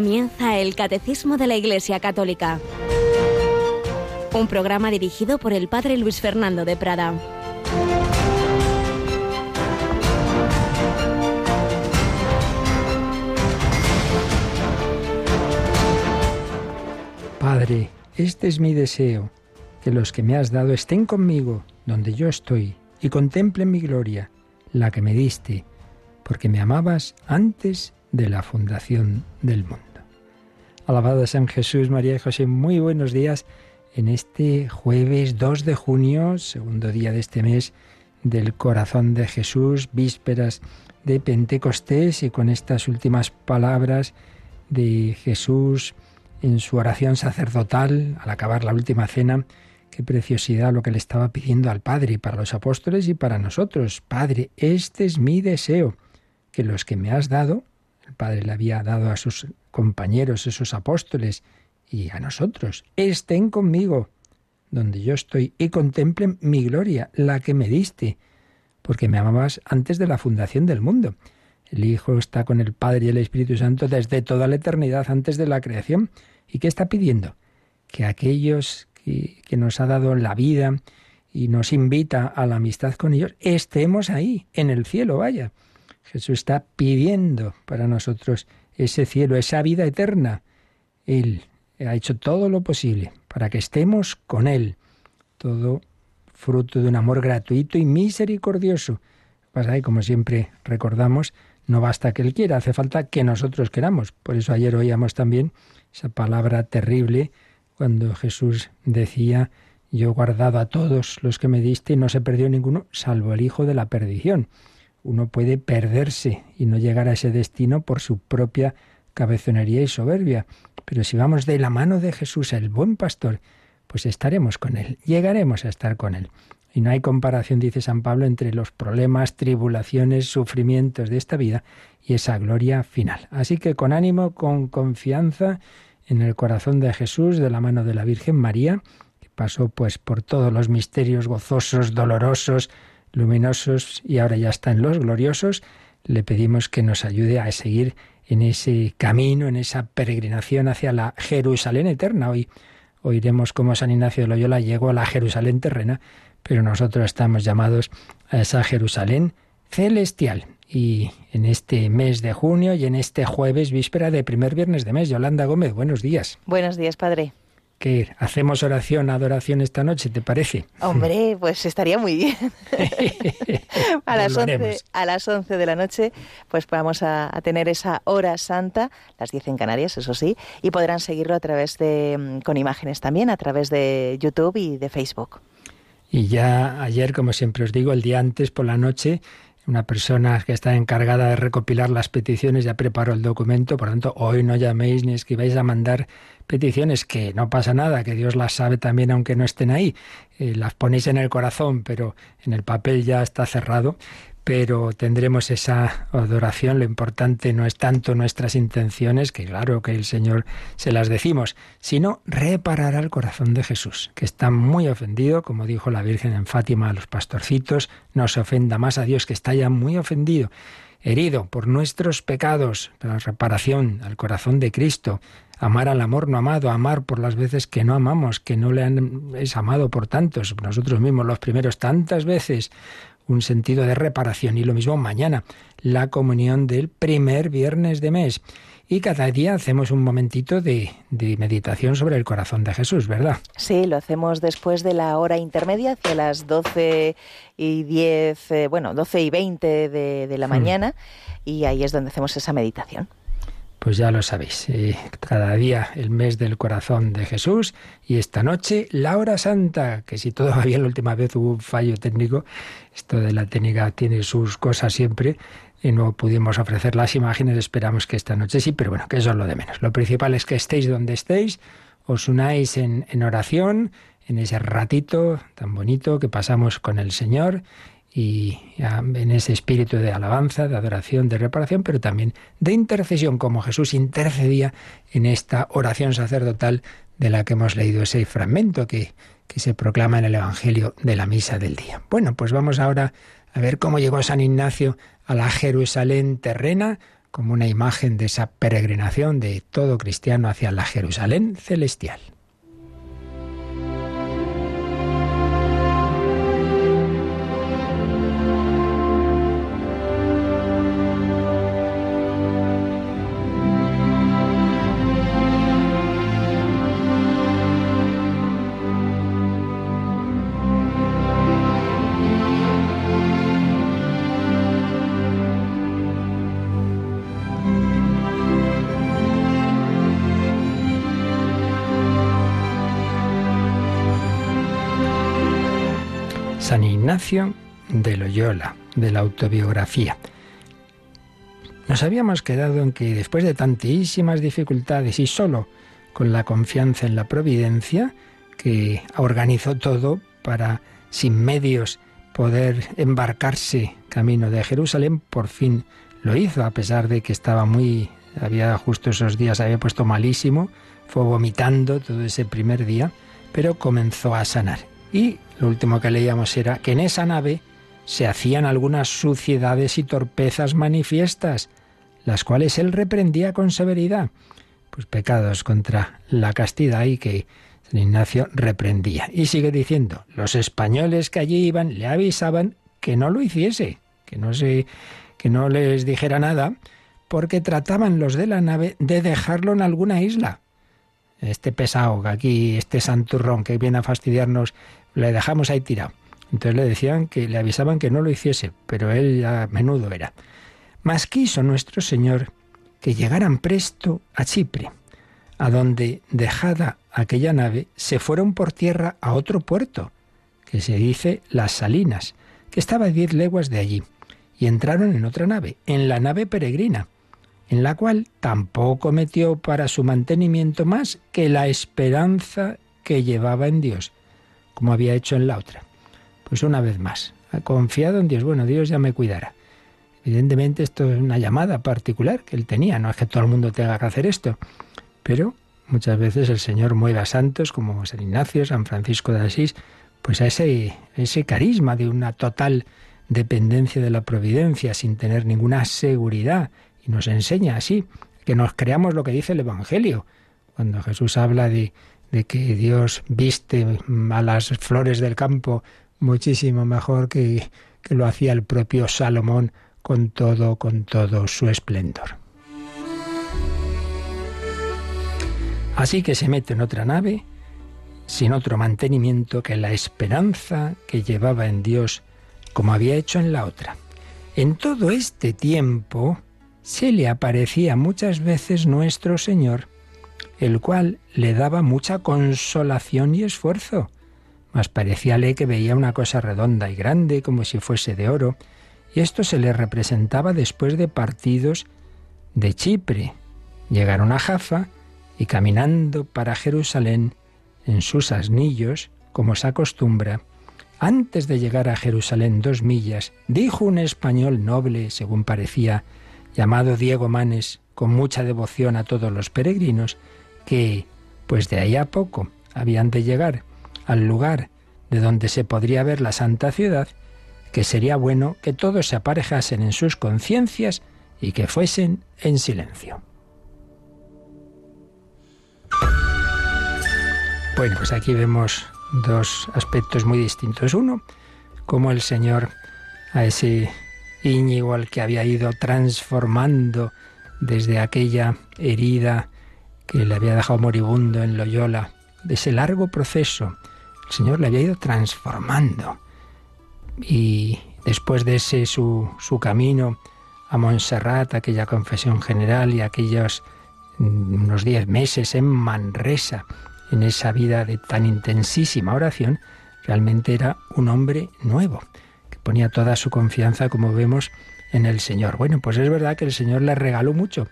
Comienza el Catecismo de la Iglesia Católica, un programa dirigido por el Padre Luis Fernando de Prada. Padre, este es mi deseo, que los que me has dado estén conmigo donde yo estoy y contemplen mi gloria, la que me diste, porque me amabas antes de la fundación del mundo. Alabado San Jesús, María y José, muy buenos días en este jueves 2 de junio, segundo día de este mes del corazón de Jesús, vísperas de Pentecostés y con estas últimas palabras de Jesús en su oración sacerdotal al acabar la última cena, qué preciosidad lo que le estaba pidiendo al Padre para los apóstoles y para nosotros. Padre, este es mi deseo, que los que me has dado el Padre le había dado a sus compañeros, esos apóstoles, y a nosotros. Estén conmigo donde yo estoy y contemplen mi gloria, la que me diste, porque me amabas antes de la fundación del mundo. El Hijo está con el Padre y el Espíritu Santo desde toda la eternidad, antes de la creación. ¿Y qué está pidiendo? Que aquellos que, que nos ha dado la vida y nos invita a la amistad con ellos, estemos ahí, en el cielo, vaya. Jesús está pidiendo para nosotros ese cielo, esa vida eterna. Él ha hecho todo lo posible para que estemos con Él. Todo fruto de un amor gratuito y misericordioso. Pasa como siempre recordamos, no basta que Él quiera, hace falta que nosotros queramos. Por eso ayer oíamos también esa palabra terrible cuando Jesús decía, yo he guardado a todos los que me diste y no se perdió ninguno, salvo el Hijo de la perdición uno puede perderse y no llegar a ese destino por su propia cabezonería y soberbia. Pero si vamos de la mano de Jesús, el buen pastor, pues estaremos con Él, llegaremos a estar con Él. Y no hay comparación, dice San Pablo, entre los problemas, tribulaciones, sufrimientos de esta vida y esa gloria final. Así que con ánimo, con confianza en el corazón de Jesús, de la mano de la Virgen María, que pasó pues por todos los misterios gozosos, dolorosos, luminosos y ahora ya están los gloriosos, le pedimos que nos ayude a seguir en ese camino, en esa peregrinación hacia la Jerusalén eterna. Hoy oiremos cómo San Ignacio de Loyola llegó a la Jerusalén terrena, pero nosotros estamos llamados a esa Jerusalén celestial. Y en este mes de junio y en este jueves, víspera de primer viernes de mes, Yolanda Gómez, buenos días. Buenos días, padre que hacemos oración, adoración esta noche, ¿te parece? Hombre, pues estaría muy bien. a, las 11, a las 11 de la noche, pues vamos a, tener esa hora santa, las 10 en Canarias, eso sí, y podrán seguirlo a través de, mm, con imágenes también, a través de YouTube y de Facebook. Y ya ayer, como siempre os digo, el día antes por la noche, una persona que está encargada de recopilar las peticiones ya preparó el documento, por tanto, hoy no llaméis ni escribáis a mandar peticiones, que no pasa nada, que Dios las sabe también aunque no estén ahí. Eh, las ponéis en el corazón, pero en el papel ya está cerrado. Pero tendremos esa adoración. Lo importante no es tanto nuestras intenciones, que claro que el Señor se las decimos, sino reparar al corazón de Jesús, que está muy ofendido, como dijo la Virgen en Fátima a los pastorcitos, no se ofenda más a Dios, que está ya muy ofendido herido por nuestros pecados, la reparación al corazón de Cristo, amar al amor no amado, amar por las veces que no amamos, que no le han es amado por tantos, nosotros mismos los primeros tantas veces, un sentido de reparación y lo mismo mañana, la comunión del primer viernes de mes. Y cada día hacemos un momentito de, meditación sobre el corazón de Jesús, ¿verdad? Sí, lo hacemos después de la hora intermedia, hacia las 12 y 10, eh, bueno, 12 y 20 de, la hmm. mañana, y ahí es donde hacemos esa meditación. Pues ya lo sabéis, eh, cada día el mes del corazón de Jesús y esta noche la hora santa, que si todo va la última vez hubo un fallo técnico, esto de la técnica tiene sus cosas siempre, y no pudimos ofrecer las imágenes, esperamos que esta noche sí, pero bueno, que eso es lo de menos. Lo principal es que estéis donde estéis, os unáis en oración, en ese ratito tan bonito que pasamos con el Señor y en ese espíritu de alabanza, de adoración, de reparación, pero también de intercesión, como Jesús intercedía en esta oración sacerdotal de la que hemos leído ese fragmento que, que se proclama en el Evangelio de la Misa del Día. Bueno, pues vamos ahora a ver cómo llegó San Ignacio a la Jerusalén terrena como una imagen de esa peregrinación de todo cristiano hacia la Jerusalén celestial. De Loyola, de la autobiografía. Nos habíamos quedado en que después de tantísimas dificultades y solo con la confianza en la providencia, que organizó todo para, sin medios, poder embarcarse camino de Jerusalén, por fin lo hizo, a pesar de que estaba muy, había justo esos días, había puesto malísimo, fue vomitando todo ese primer día, pero comenzó a sanar. Y lo último que leíamos era que en esa nave se hacían algunas suciedades y torpezas manifiestas, las cuales él reprendía con severidad, pues pecados contra la castidad y que San Ignacio reprendía. Y sigue diciendo, los españoles que allí iban le avisaban que no lo hiciese, que no se que no les dijera nada, porque trataban los de la nave de dejarlo en alguna isla. Este pesado, aquí, este santurrón que viene a fastidiarnos le dejamos ahí tirado. Entonces le decían que le avisaban que no lo hiciese, pero él a menudo era. Mas quiso nuestro Señor que llegaran presto a Chipre, a donde, dejada aquella nave, se fueron por tierra a otro puerto, que se dice Las Salinas, que estaba a diez leguas de allí, y entraron en otra nave, en la nave peregrina, en la cual tampoco metió para su mantenimiento más que la esperanza que llevaba en Dios como había hecho en la otra. Pues una vez más, ha confiado en Dios. Bueno, Dios ya me cuidará. Evidentemente esto es una llamada particular que él tenía, no es que todo el mundo tenga que hacer esto, pero muchas veces el Señor mueve a santos como San Ignacio, San Francisco de Asís, pues a ese, ese carisma de una total dependencia de la providencia sin tener ninguna seguridad. Y nos enseña así, que nos creamos lo que dice el Evangelio. Cuando Jesús habla de, de que Dios viste a las flores del campo muchísimo mejor que, que lo hacía el propio Salomón con todo, con todo su esplendor. Así que se mete en otra nave, sin otro mantenimiento que la esperanza que llevaba en Dios, como había hecho en la otra. En todo este tiempo se le aparecía muchas veces nuestro Señor el cual le daba mucha consolación y esfuerzo, mas parecíale que veía una cosa redonda y grande como si fuese de oro, y esto se le representaba después de partidos de Chipre. Llegaron a Jaffa y caminando para Jerusalén en sus asnillos, como se acostumbra, antes de llegar a Jerusalén dos millas, dijo un español noble, según parecía, llamado Diego Manes, con mucha devoción a todos los peregrinos, que, pues de ahí a poco, habían de llegar al lugar de donde se podría ver la santa ciudad, que sería bueno que todos se aparejasen en sus conciencias y que fuesen en silencio. Bueno, pues aquí vemos dos aspectos muy distintos. Uno, como el Señor a ese Íñigo al que había ido transformando desde aquella herida que le había dejado moribundo en Loyola, de ese largo proceso, el Señor le había ido transformando. Y después de ese su, su camino a Montserrat, aquella confesión general y aquellos mm, unos diez meses en Manresa, en esa vida de tan intensísima oración, realmente era un hombre nuevo, que ponía toda su confianza, como vemos, en el Señor. Bueno, pues es verdad que el Señor le regaló mucho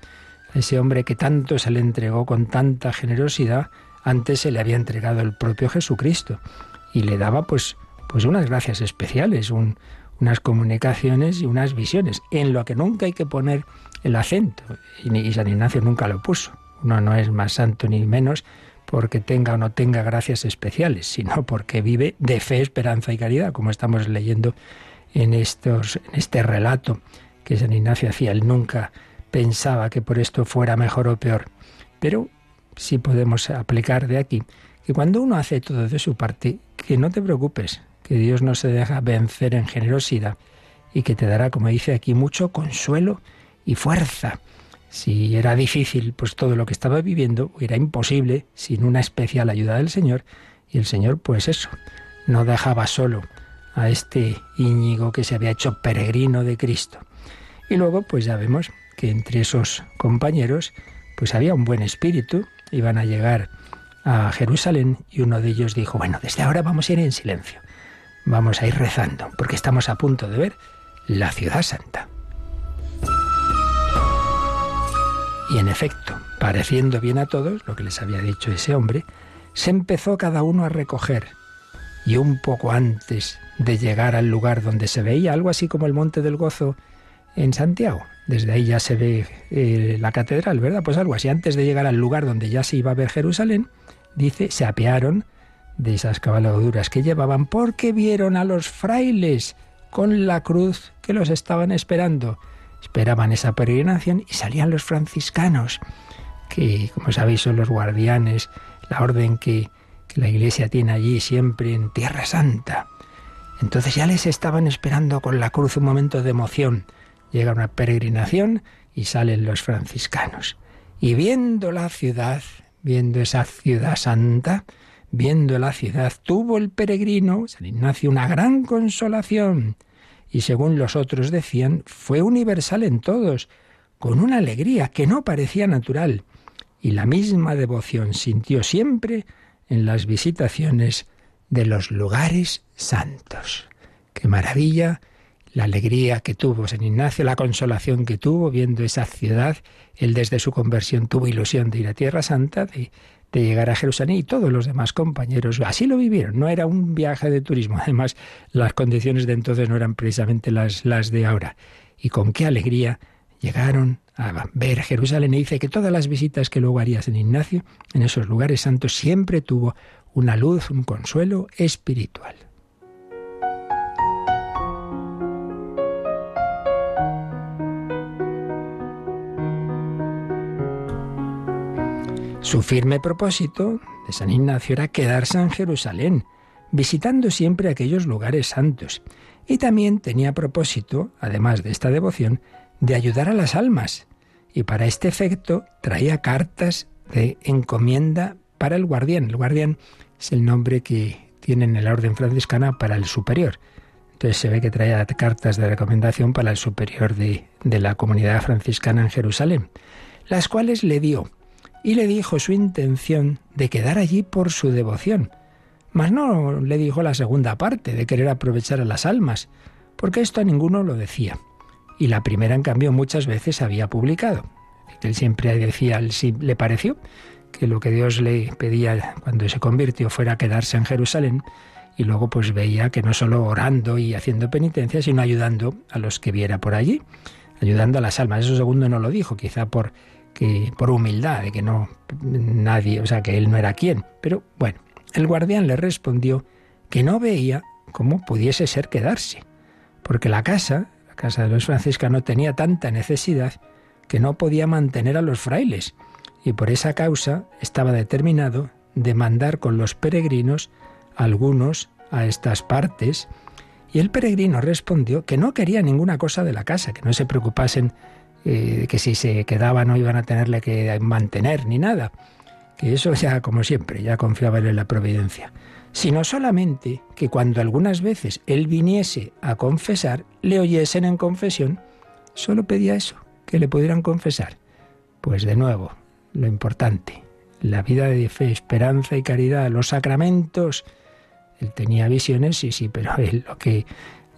ese hombre que tanto se le entregó con tanta generosidad, antes se le había entregado el propio Jesucristo y le daba pues, pues unas gracias especiales, unas comunicaciones y unas visiones, en lo que nunca hay que poner el acento, y, San Ignacio nunca lo puso. Uno no es más santo ni menos porque tenga o no tenga gracias especiales, sino porque vive de fe, esperanza y caridad, como estamos leyendo en, estos, en este relato que San Ignacio hacía. Él nunca pensaba que por esto fuera mejor o peor. Pero sí podemos aplicar de aquí que cuando uno hace todo de su parte, que no te preocupes, que Dios no se deja vencer en generosidad y que te dará, como dice aquí, mucho consuelo y fuerza. Si era difícil, pues todo lo que estaba viviendo era imposible sin una especial ayuda del Señor. Y el Señor, pues eso, no dejaba solo a este Íñigo que se había hecho peregrino de Cristo. Y luego, pues ya vemos que entre esos compañeros, pues había un buen espíritu, iban a llegar a Jerusalén y uno de ellos dijo, bueno, desde ahora vamos a ir en silencio, vamos a ir rezando, porque estamos a punto de ver la ciudad santa. Y en efecto, pareciendo bien a todos, lo que les había dicho ese hombre, se empezó cada uno a recoger. Y un poco antes de llegar al lugar donde se veía algo así como el Monte del Gozo en Santiago, desde ahí ya se ve eh, la catedral, ¿verdad? Pues algo así, antes de llegar al lugar donde ya se iba a ver Jerusalén, dice, se apearon de esas cabalgaduras que llevaban porque vieron a los frailes con la cruz que los estaban esperando esperaban esa peregrinación y salían los franciscanos, que como sabéis son los guardianes, la orden que, que la iglesia tiene allí siempre en Tierra Santa. Entonces ya les estaban esperando con la cruz un momento de emoción. Llega una peregrinación y salen los franciscanos. Y viendo la ciudad, viendo esa ciudad santa, viendo la ciudad, tuvo el peregrino, San Ignacio, una gran consolación y según los otros decían, fue universal en todos, con una alegría que no parecía natural, y la misma devoción sintió siempre en las visitaciones de los lugares santos. Qué maravilla la alegría que tuvo San Ignacio, la consolación que tuvo viendo esa ciudad. Él desde su conversión tuvo ilusión de ir a Tierra Santa, de de llegar a Jerusalén y todos los demás compañeros así lo vivieron. No era un viaje de turismo. Además, las condiciones de entonces no eran precisamente las, las de ahora. Y con qué alegría llegaron a ver Jerusalén. Y dice que todas las visitas que luego haría San Ignacio en esos lugares santos siempre tuvo una luz, un consuelo espiritual. Su firme propósito de San Ignacio era quedarse en Jerusalén, visitando siempre aquellos lugares santos. Y también tenía propósito, además de esta devoción, de ayudar a las almas. Y para este efecto traía cartas de encomienda para el guardián. El guardián es el nombre que tiene en la orden franciscana para el superior. Entonces se ve que traía cartas de recomendación para el superior de, de la comunidad franciscana en Jerusalén, las cuales le dio y le dijo su intención de quedar allí por su devoción. Mas no le dijo la segunda parte, de querer aprovechar a las almas, porque esto a ninguno lo decía. Y la primera, en cambio, muchas veces había publicado. Él siempre decía, si le pareció que lo que Dios le pedía cuando se convirtió fuera quedarse en Jerusalén, y luego pues veía que no solo orando y haciendo penitencia, sino ayudando a los que viera por allí, ayudando a las almas. Eso segundo no lo dijo, quizá por que por humildad, de que no nadie, o sea, que él no era quien. Pero bueno, el guardián le respondió que no veía cómo pudiese ser quedarse, porque la casa, la casa de los franciscanos, tenía tanta necesidad que no podía mantener a los frailes, y por esa causa estaba determinado de mandar con los peregrinos algunos a estas partes, y el peregrino respondió que no quería ninguna cosa de la casa, que no se preocupasen eh, que si se quedaba no iban a tenerle que mantener ni nada, que eso ya como siempre, ya confiaba en la providencia, sino solamente que cuando algunas veces él viniese a confesar, le oyesen en confesión, solo pedía eso, que le pudieran confesar. Pues de nuevo, lo importante, la vida de fe, esperanza y caridad, los sacramentos. Él tenía visiones, sí, sí, pero él lo que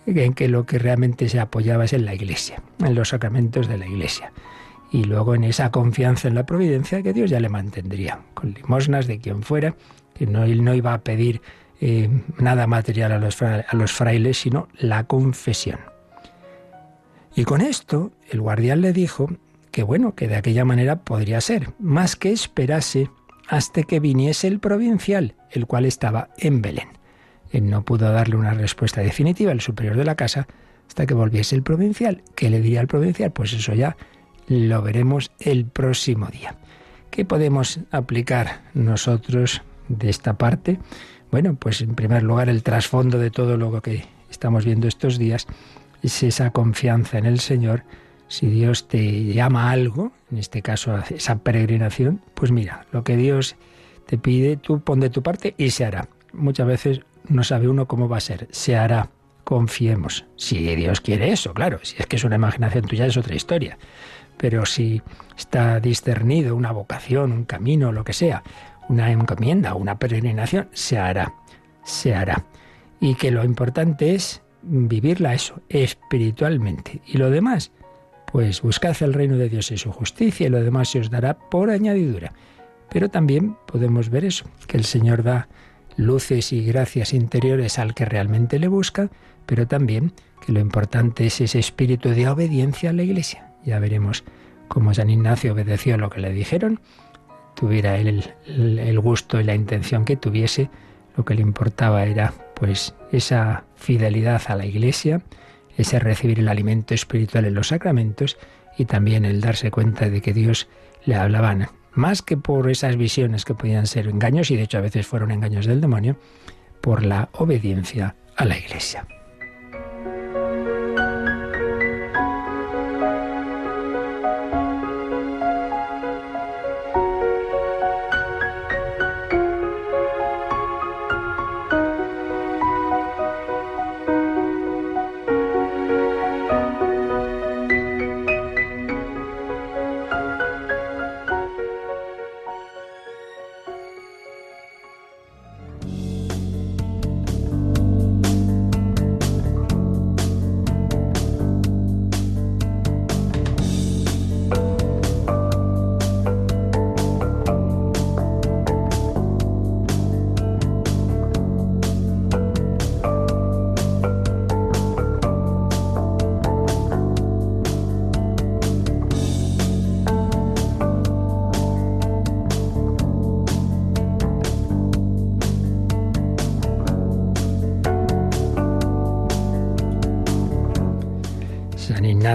en que lo que realmente se apoyaba es en la Iglesia, en los sacramentos de la Iglesia. Y luego en esa confianza en la providencia que Dios ya le mantendría, con limosnas de quien fuera, que no, él no iba a pedir eh, nada material a los, a los frailes, sino la confesión. Y con esto el guardián le dijo que bueno, que de aquella manera podría ser, más que esperase hasta que viniese el provincial, el cual estaba en Belén. Él no pudo darle una respuesta definitiva al superior de la casa hasta que volviese el provincial. ¿Qué le diría al provincial? Pues eso ya lo veremos el próximo día. ¿Qué podemos aplicar nosotros de esta parte? Bueno, pues en primer lugar el trasfondo de todo lo que estamos viendo estos días es esa confianza en el Señor. Si Dios te llama a algo, en este caso esa peregrinación, pues mira, lo que Dios te pide, tú pon de tu parte y se hará. Muchas veces no sabe uno cómo va a ser, se hará, confiemos. Si Dios quiere eso, claro, si es que es una imaginación tuya es otra historia. Pero si está discernido una vocación, un camino, lo que sea, una encomienda, una peregrinación, se hará, se hará. Y que lo importante es vivirla eso, espiritualmente. Y lo demás, pues buscad el reino de Dios y su justicia y lo demás se os dará por añadidura. Pero también podemos ver eso, que el Señor da luces y gracias interiores al que realmente le busca, pero también que lo importante es ese espíritu de obediencia a la Iglesia. Ya veremos cómo San Ignacio obedeció lo que le dijeron, tuviera él el, el gusto y la intención que tuviese, lo que le importaba era pues esa fidelidad a la Iglesia, ese recibir el alimento espiritual en los sacramentos y también el darse cuenta de que Dios le hablaban más que por esas visiones que podían ser engaños, y de hecho a veces fueron engaños del demonio, por la obediencia a la Iglesia.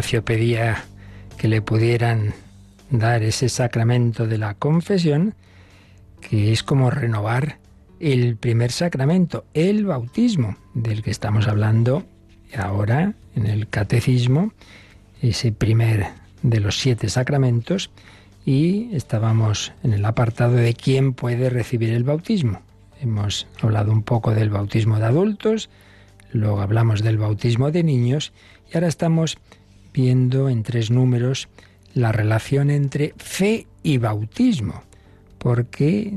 Ignacio pedía que le pudieran dar ese sacramento de la confesión, que es como renovar el primer sacramento, el bautismo, del que estamos hablando ahora en el catecismo, ese primer de los siete sacramentos, y estábamos en el apartado de quién puede recibir el bautismo. Hemos hablado un poco del bautismo de adultos, luego hablamos del bautismo de niños, y ahora estamos viendo en tres números la relación entre fe y bautismo, porque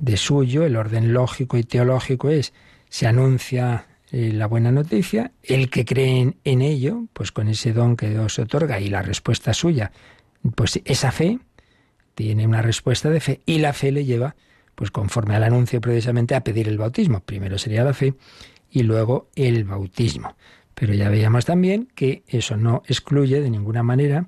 de suyo el orden lógico y teológico es, se anuncia eh, la buena noticia, el que cree en, ello, pues con ese don que Dios otorga y la respuesta suya, pues esa fe tiene una respuesta de fe y la fe le lleva, pues conforme al anuncio precisamente, a pedir el bautismo. Primero sería la fe y luego el bautismo. Pero ya veíamos también que eso no excluye de ninguna manera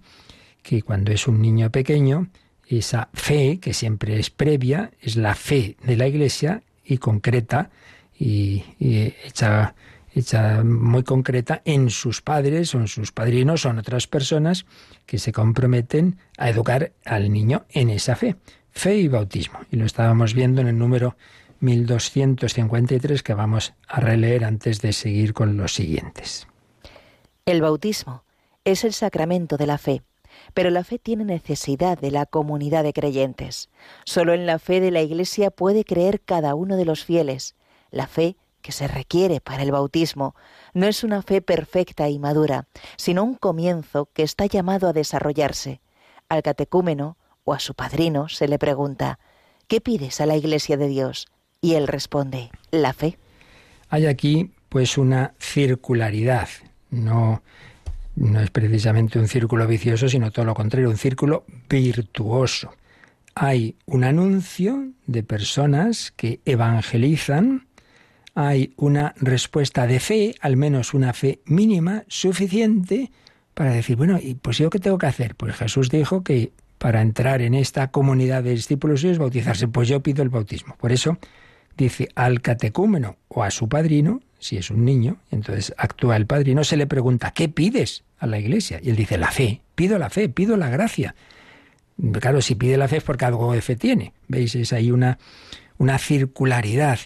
que cuando es un niño pequeño, esa fe, que siempre es previa, es la fe de la Iglesia y concreta y, hecha, hecha, muy concreta en sus padres o en sus padrinos o en otras personas que se comprometen a educar al niño en esa fe. Fe y bautismo. Y lo estábamos viendo en el número 1253 que vamos a releer antes de seguir con los siguientes. El bautismo es el sacramento de la fe, pero la fe tiene necesidad de la comunidad de creyentes. Solo en la fe de la Iglesia puede creer cada uno de los fieles. La fe que se requiere para el bautismo no es una fe perfecta y madura, sino un comienzo que está llamado a desarrollarse. Al catecúmeno o a su padrino se le pregunta, ¿qué pides a la Iglesia de Dios? Y él responde, la fe. Hay aquí pues una circularidad. No, no es precisamente un círculo vicioso, sino todo lo contrario, un círculo virtuoso. Hay un anuncio de personas que evangelizan, hay una respuesta de fe, al menos una fe mínima, suficiente para decir, bueno, ¿y pues yo qué tengo que hacer? Pues Jesús dijo que para entrar en esta comunidad de discípulos es bautizarse, pues yo pido el bautismo. Por eso dice al catecúmeno o a su padrino, si es un niño, entonces actúa el padrino, se le pregunta, ¿qué pides a la iglesia. Y él dice, la fe, pido la fe, pido la gracia. Claro, si pide la fe es porque algo de fe tiene. ¿Veis? Es ahí una, una circularidad.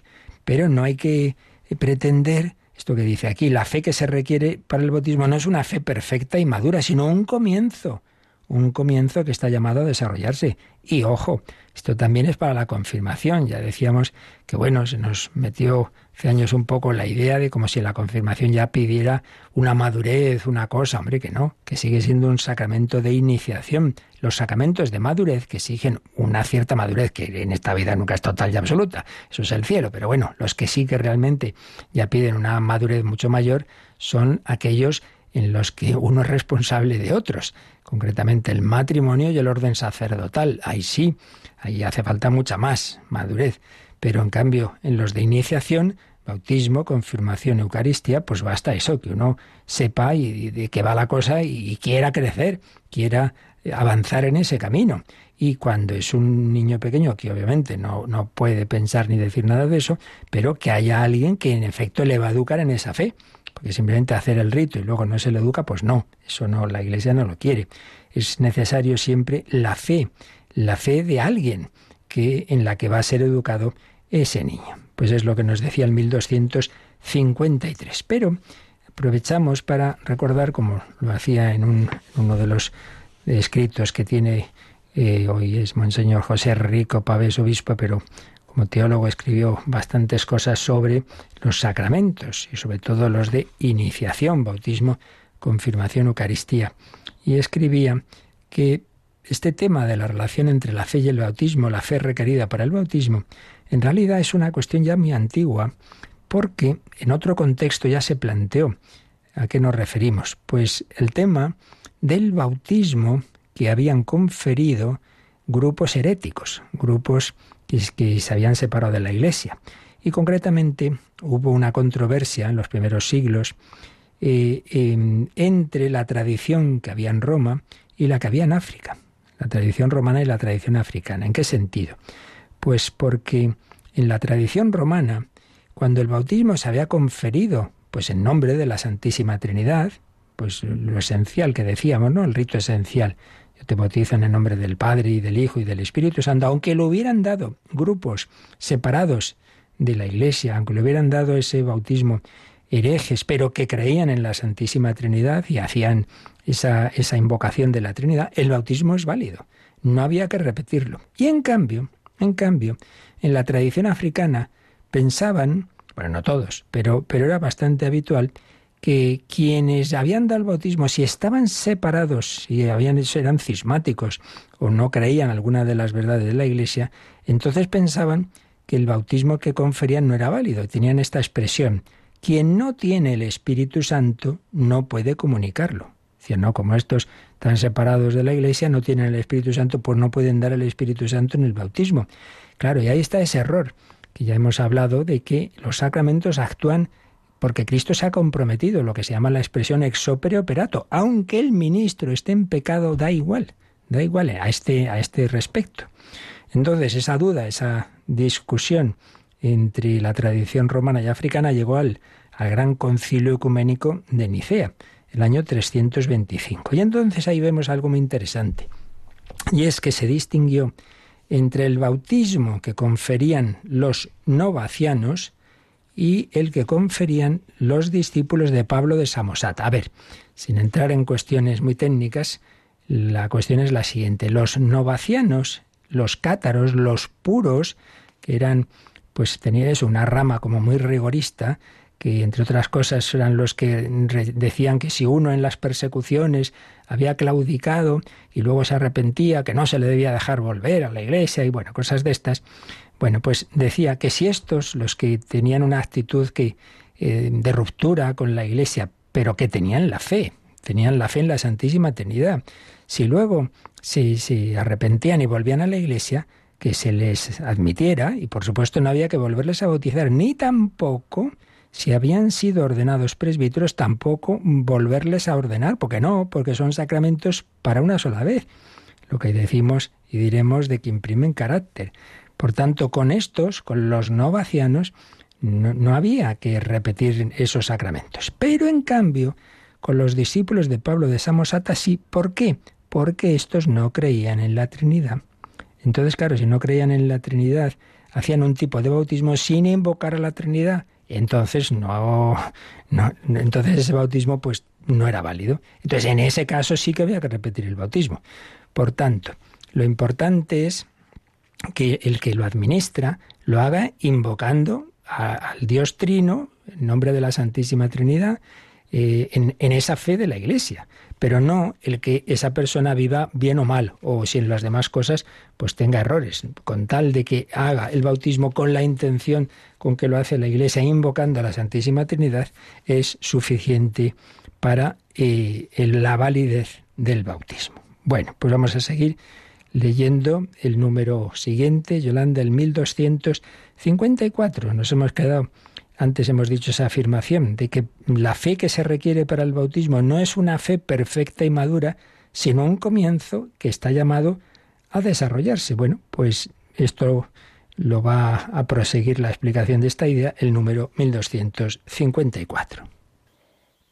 Pero no hay que pretender esto que dice aquí, la fe que se requiere para el bautismo no es una fe perfecta y madura, sino un comienzo, un comienzo que está llamado a desarrollarse. Y ojo, esto también es para la confirmación. Ya decíamos que, bueno, se nos metió hace años un poco la idea de como si la confirmación ya pidiera una madurez, una cosa. Hombre, que no, que sigue siendo un sacramento de iniciación. Los sacramentos de madurez que exigen una cierta madurez, que en esta vida nunca es total y absoluta, eso es el cielo. Pero bueno, los que sí que realmente ya piden una madurez mucho mayor son aquellos en los que uno es responsable de otros, concretamente el matrimonio y el orden sacerdotal. Ahí sí, ahí hace falta mucha más madurez, pero en cambio en los de iniciación, bautismo, confirmación, Eucaristía, pues basta eso, que uno sepa y de qué va la cosa y quiera crecer, quiera avanzar en ese camino. Y cuando es un niño pequeño, que obviamente no, no puede pensar ni decir nada de eso, pero que haya alguien que en efecto le va a educar en esa fe porque simplemente hacer el rito y luego no se le educa, pues no, eso no, la Iglesia no lo quiere. Es necesario siempre la fe, la fe de alguien que en la que va a ser educado ese niño. Pues es lo que nos decía el 1253. Pero aprovechamos para recordar, como lo hacía en, uno de los escritos que tiene eh, hoy es Monseñor José Rico Pavés, obispo, pero como teólogo escribió bastantes cosas sobre los sacramentos y sobre todo los de iniciación, bautismo, confirmación, Eucaristía. Y escribía que este tema de la relación entre la fe y el bautismo, la fe requerida para el bautismo, en realidad es una cuestión ya muy antigua, porque en otro contexto ya se planteó. ¿A qué nos referimos? Pues el tema del bautismo que habían conferido grupos heréticos, grupos que, se habían separado de la Iglesia. Y concretamente hubo una controversia en los primeros siglos eh, entre la tradición que había en Roma y la que había en África, la tradición romana y la tradición africana. ¿En qué sentido? Pues porque en la tradición romana, cuando el bautismo se había conferido, pues en nombre de la Santísima Trinidad, pues lo esencial que decíamos, ¿no? El rito esencial te bautizo en el nombre del Padre y del Hijo y del Espíritu Santo, aunque lo hubieran dado grupos separados de la Iglesia, aunque le hubieran dado ese bautismo herejes, pero que creían en la Santísima Trinidad y hacían esa, esa invocación de la Trinidad, el bautismo es válido. No había que repetirlo. Y en cambio, en cambio, en la tradición africana pensaban, bueno, no todos, pero, pero era bastante habitual, que quienes habían dado el bautismo, si estaban separados, si habían, eran cismáticos o no creían alguna de las verdades de la Iglesia, entonces pensaban que el bautismo que conferían no era válido. Tenían esta expresión, quien no tiene el Espíritu Santo no puede comunicarlo. No, como estos están separados de la Iglesia, no tienen el Espíritu Santo, pues no pueden dar el Espíritu Santo en el bautismo. Claro, y ahí está ese error, que ya hemos hablado de que los sacramentos actúan porque Cristo se ha comprometido, lo que se llama la expresión ex opere operato, aunque el ministro esté en pecado, da igual, da igual a este, a este respecto. Entonces, esa duda, esa discusión entre la tradición romana y africana llegó al, al gran concilio ecuménico de Nicea, el año 325. Y entonces ahí vemos algo muy interesante, y es que se distinguió entre el bautismo que conferían los novacianos, y el que conferían los discípulos de Pablo de Samosata. A ver, sin entrar en cuestiones muy técnicas, la cuestión es la siguiente. Los novacianos, los cátaros, los puros, que eran, pues tenían eso, una rama como muy rigorista, que entre otras cosas eran los que decían que si uno en las persecuciones había claudicado y luego se arrepentía, que no se le debía dejar volver a la iglesia y bueno, cosas de estas, bueno, pues decía que si estos, los que tenían una actitud que, eh, de ruptura con la Iglesia, pero que tenían la fe, tenían la fe en la Santísima Trinidad, si luego se, se arrepentían y volvían a la Iglesia, que se les admitiera, y por supuesto no había que volverles a bautizar, ni tampoco, si habían sido ordenados presbíteros, tampoco volverles a ordenar, porque no, porque son sacramentos para una sola vez. Lo que decimos y diremos de que imprimen carácter. Por tanto, con estos, con los novacianos, no, no había que repetir esos sacramentos. Pero en cambio, con los discípulos de Pablo de Samosata sí. ¿Por qué? Porque estos no creían en la Trinidad. Entonces, claro, si no creían en la Trinidad, hacían un tipo de bautismo sin invocar a la Trinidad. Entonces no, entonces ese bautismo pues no era válido. Entonces en ese caso sí que había que repetir el bautismo. Por tanto, lo importante es que el que lo administra lo haga invocando al Dios Trino, en nombre de la Santísima Trinidad, eh, en, esa fe de la Iglesia, pero no el que esa persona viva bien o mal, o si en las demás cosas pues tenga errores, con tal de que haga el bautismo con la intención con que lo hace la Iglesia, invocando a la Santísima Trinidad, es suficiente para eh, la validez del bautismo. Bueno, pues vamos a seguir leyendo el número siguiente, Yolanda, el 1254. Nos hemos quedado antes hemos dicho esa afirmación de que la fe que se requiere para el bautismo no es una fe perfecta y madura, sino un comienzo que está llamado a desarrollarse. Bueno, pues esto lo va a proseguir la explicación de esta idea el número 1254.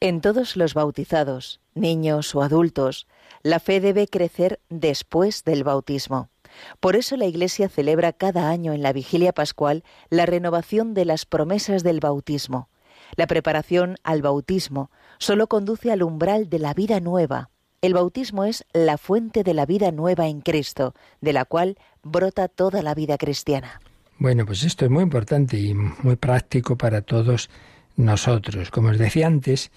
En todos los bautizados, niños o adultos, la fe debe crecer después del bautismo. Por eso la Iglesia celebra cada año en la vigilia pascual la renovación de las promesas del bautismo. La preparación al bautismo solo conduce al umbral de la vida nueva. El bautismo es la fuente de la vida nueva en Cristo, de la cual brota toda la vida cristiana. Bueno, pues esto es muy importante y muy práctico para todos nosotros. Como os decía antes,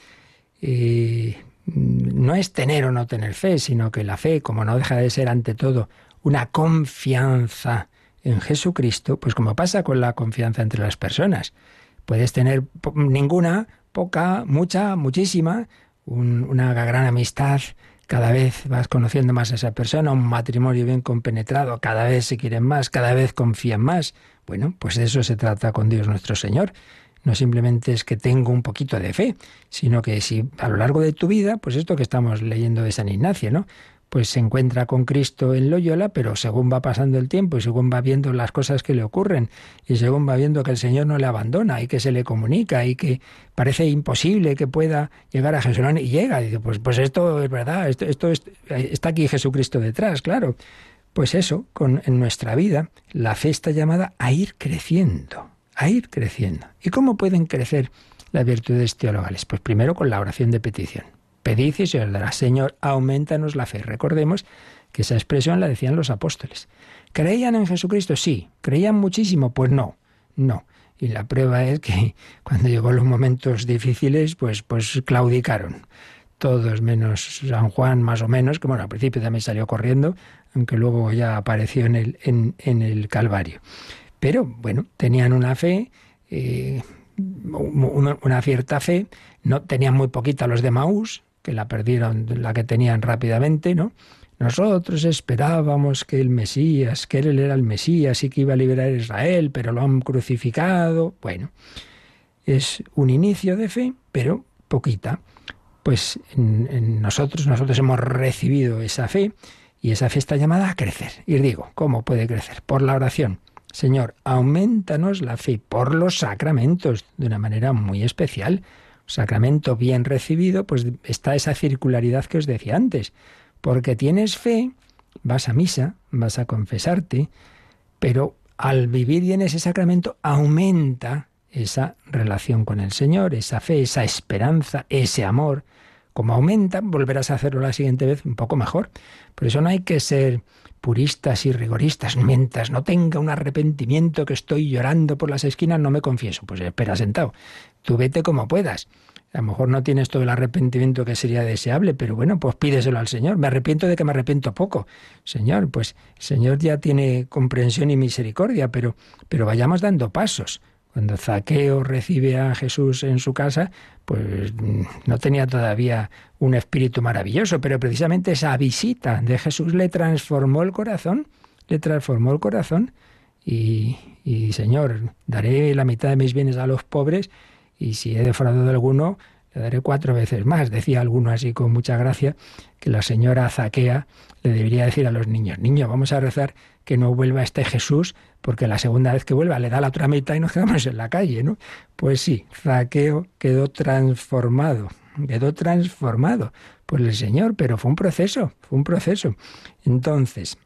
eh, no es tener o no tener fe, sino que la fe, como no deja de ser ante todo una confianza en Jesucristo, pues como pasa con la confianza entre las personas. Puedes tener ninguna, poca, mucha, muchísima, una gran amistad, cada vez vas conociendo más a esa persona, un matrimonio bien compenetrado, cada vez se quieren más, cada vez confían más. Bueno, pues de eso se trata con Dios nuestro Señor. No simplemente es que tengo un poquito de fe, sino que si a lo largo de tu vida, pues esto que estamos leyendo de San Ignacio, ¿no? Pues se encuentra con Cristo en Loyola, pero según va pasando el tiempo y según va viendo las cosas que le ocurren y según va viendo que el Señor no le abandona y que se le comunica y que parece imposible que pueda llegar a Jesús y llega, y dice, pues, pues esto es verdad, esto, esto está aquí Jesucristo detrás, claro. Pues eso, con, en nuestra vida, la fe está llamada a ir creciendo, a ir creciendo. ¿Y cómo pueden crecer las virtudes teologales? Pues primero con la oración de petición. Pedid y se os. Señor, aumentanos la fe. Recordemos que esa expresión la decían los apóstoles. ¿Creían en Jesucristo? Sí. ¿Creían muchísimo? Pues no, no. Y la prueba es que cuando llegó los momentos difíciles, pues, pues claudicaron. Todos menos San Juan, más o menos, que bueno, al principio también salió corriendo, aunque luego ya apareció en el, en, el Calvario. Pero bueno, tenían una fe, eh, una, una, cierta fe, no tenían muy poquita los de Maús, que la perdieron, la que tenían rápidamente, ¿no? Nosotros esperábamos que el Mesías, que él era el Mesías y que iba a liberar a Israel, pero lo han crucificado. Bueno, es un inicio de fe, pero poquita. Pues en, nosotros, nosotros hemos recibido esa fe y esa fe está llamada a crecer. Y digo, ¿cómo puede crecer? Por la oración. Señor, aumentanos la fe por los sacramentos de una manera muy especial sacramento bien recibido, pues está esa circularidad que os decía antes. Porque tienes fe, vas a misa, vas a confesarte, pero al vivir bien ese sacramento aumenta esa relación con el Señor, esa fe, esa esperanza, ese amor. Como aumenta, volverás a hacerlo la siguiente vez un poco mejor. Por eso no hay que ser puristas y rigoristas. Mientras no tenga un arrepentimiento que estoy llorando por las esquinas, no me confieso. Pues espera sentado. Tú vete como puedas. A lo mejor no tienes todo el arrepentimiento que sería deseable, pero bueno, pues pídeselo al Señor. Me arrepiento de que me arrepiento poco. Señor, pues el Señor ya tiene comprensión y misericordia, pero, pero vayamos dando pasos. Cuando Zaqueo recibe a Jesús en su casa, pues no tenía todavía un espíritu maravilloso, pero precisamente esa visita de Jesús le transformó el corazón, le transformó el corazón y, y Señor, daré la mitad de mis bienes a los pobres y si he defraudado alguno, le daré cuatro veces más. Decía alguno así con mucha gracia que la señora Zaquea le debería decir a los niños, niños, vamos a rezar que no vuelva este Jesús, porque la segunda vez que vuelva le da la otra mitad y nos quedamos en la calle, ¿no? Pues sí, Zaqueo quedó transformado. quedó transformado por el Señor, pero fue un proceso, fue un proceso. Entonces,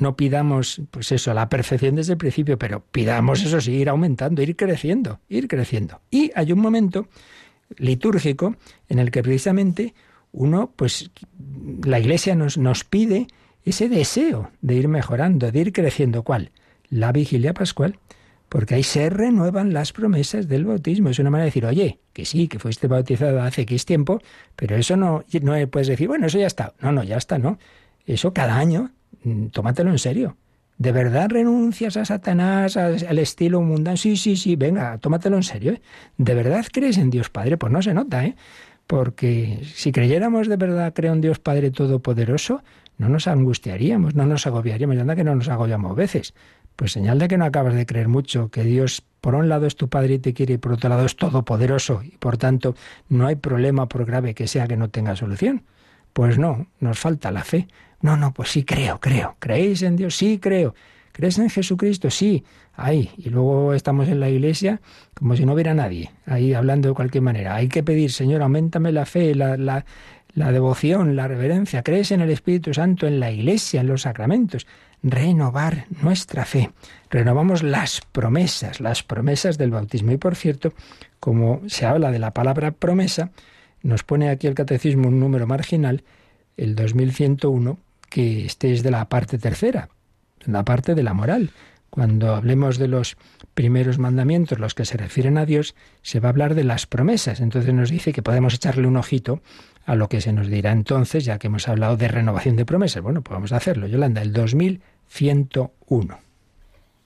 no pidamos, pues eso, la perfección desde el principio, pero pidamos eso sí, ir aumentando, ir creciendo, ir creciendo. Y hay un momento litúrgico en el que precisamente uno, pues la Iglesia nos, nos pide ese deseo de ir mejorando, de ir creciendo. ¿Cuál? La vigilia pascual. Porque ahí se renuevan las promesas del bautismo. Es una manera de decir, oye, que sí, que fuiste bautizado hace X tiempo, pero eso no, no puedes decir, bueno, eso ya está. No, no, ya está, no. Eso cada año, mm, tómatelo en serio. ¿De verdad renuncias a Satanás, al estilo mundano? Sí, sí, sí, venga, tómatelo en serio. ¿eh? ¿De verdad crees en Dios Padre? Pues no se nota, ¿eh? Porque si creyéramos de verdad, creo en Dios Padre Todopoderoso, no nos angustiaríamos, no nos agobiaríamos. Anda que no nos agobiamos veces. Pues señal de que no acabas de creer mucho, que Dios por un lado es tu Padre y te quiere y por otro lado es todopoderoso y por tanto no hay problema por grave que sea que no tenga solución. Pues no, nos falta la fe. No, no, pues sí creo, creo. ¿Creéis en Dios? Sí creo. ¿Crees en Jesucristo? Sí. Ahí. Y luego estamos en la iglesia como si no hubiera nadie, ahí hablando de cualquier manera. Hay que pedir, Señor, aumentame la fe, la, la, devoción, la reverencia. ¿Crees en el Espíritu Santo, en la iglesia, en los sacramentos? renovar nuestra fe. Renovamos las promesas, las promesas del bautismo. Y por cierto, como se habla de la palabra promesa, nos pone aquí el catecismo un número marginal, el 2101, que este es de la parte tercera, la parte de la moral. Cuando hablemos de los primeros mandamientos, los que se refieren a Dios, se va a hablar de las promesas. Entonces nos dice que podemos echarle un ojito a lo que se nos dirá entonces, ya que hemos hablado de renovación de promesas. Bueno, pues vamos a hacerlo. Yolanda, el 2101.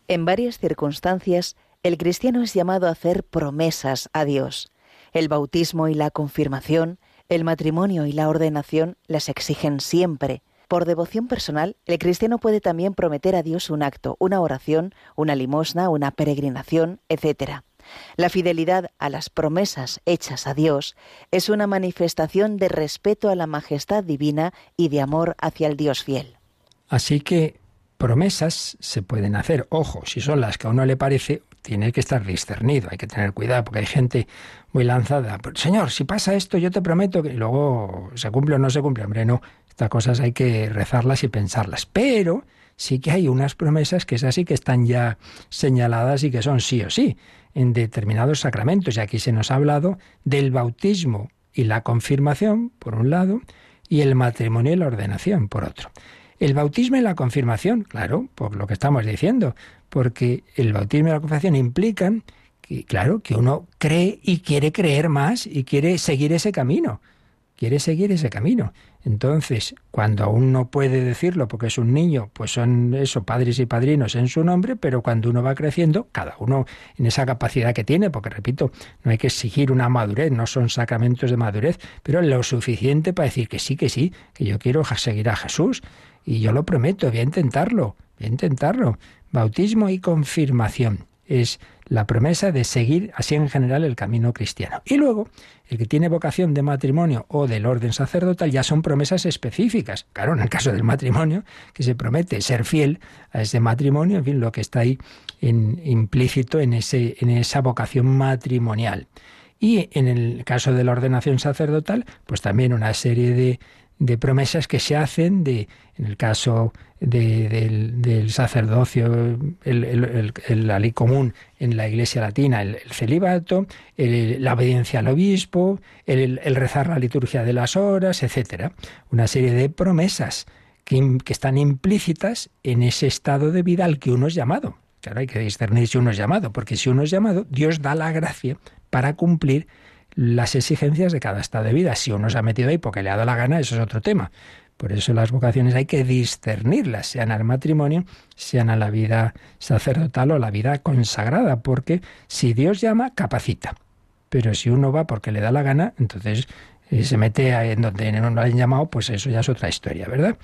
En varias circunstancias, el cristiano es llamado a hacer promesas a Dios. El bautismo y la confirmación, el matrimonio y la ordenación las exigen siempre. Por devoción personal, el cristiano puede también prometer a Dios un acto, una oración, una limosna, una peregrinación, etc. La fidelidad a las promesas hechas a Dios es una manifestación de respeto a la majestad divina y de amor hacia el Dios fiel. Así que promesas se pueden hacer. Ojo, si son las que a uno le parece, tiene que estar discernido, hay que tener cuidado, porque hay gente muy lanzada. Señor, si pasa esto, yo te prometo que luego se cumple o no se cumple. Hombre, no, estas cosas hay que rezarlas y pensarlas. Pero sí que hay unas promesas que es así que están ya señaladas y que son sí o sí en determinados sacramentos. Y aquí se nos ha hablado del bautismo y la confirmación, por un lado, y el matrimonio y la ordenación, por otro. El bautismo y la confirmación, claro, por lo que estamos diciendo, porque el bautismo y la confirmación implican que, claro, que uno cree y quiere creer más y quiere seguir ese camino quiere seguir ese camino. Entonces, cuando aún no puede decirlo porque es un niño, pues son eso, padres y padrinos en su nombre, pero cuando uno va creciendo, cada uno en esa capacidad que tiene, porque repito, no hay que exigir una madurez, no son sacramentos de madurez, pero lo suficiente para decir que sí, que sí, que yo quiero seguir a Jesús y yo lo prometo, voy a intentarlo, voy a intentarlo. Bautismo y confirmación es la promesa de seguir así en general el camino cristiano. Y luego, el que tiene vocación de matrimonio o del orden sacerdotal ya son promesas específicas. Claro, en el caso del matrimonio, que se promete ser fiel a ese matrimonio, en fin, lo que está ahí implícito en, ese, en esa vocación matrimonial. Y en el caso de la ordenación sacerdotal, pues también una serie de, de promesas que se hacen de, en el caso del, sacerdocio, el, la ley común en la Iglesia Latina, el, celibato, la obediencia al obispo, el, rezar la liturgia de las horas, etcétera, una serie de promesas que, que, están implícitas en ese estado de vida al que uno es llamado. Claro, hay que discernir si uno es llamado, porque si uno es llamado, Dios da la gracia para cumplir las exigencias de cada estado de vida. Si uno se ha metido ahí porque le ha dado la gana, eso es otro tema. Por eso las vocaciones hay que discernirlas, sean al matrimonio, sean a la vida sacerdotal o la vida consagrada, porque si Dios llama, capacita. Pero si uno va porque le da la gana, entonces eh, se mete en donde no lo han llamado, pues eso ya es otra historia, ¿verdad?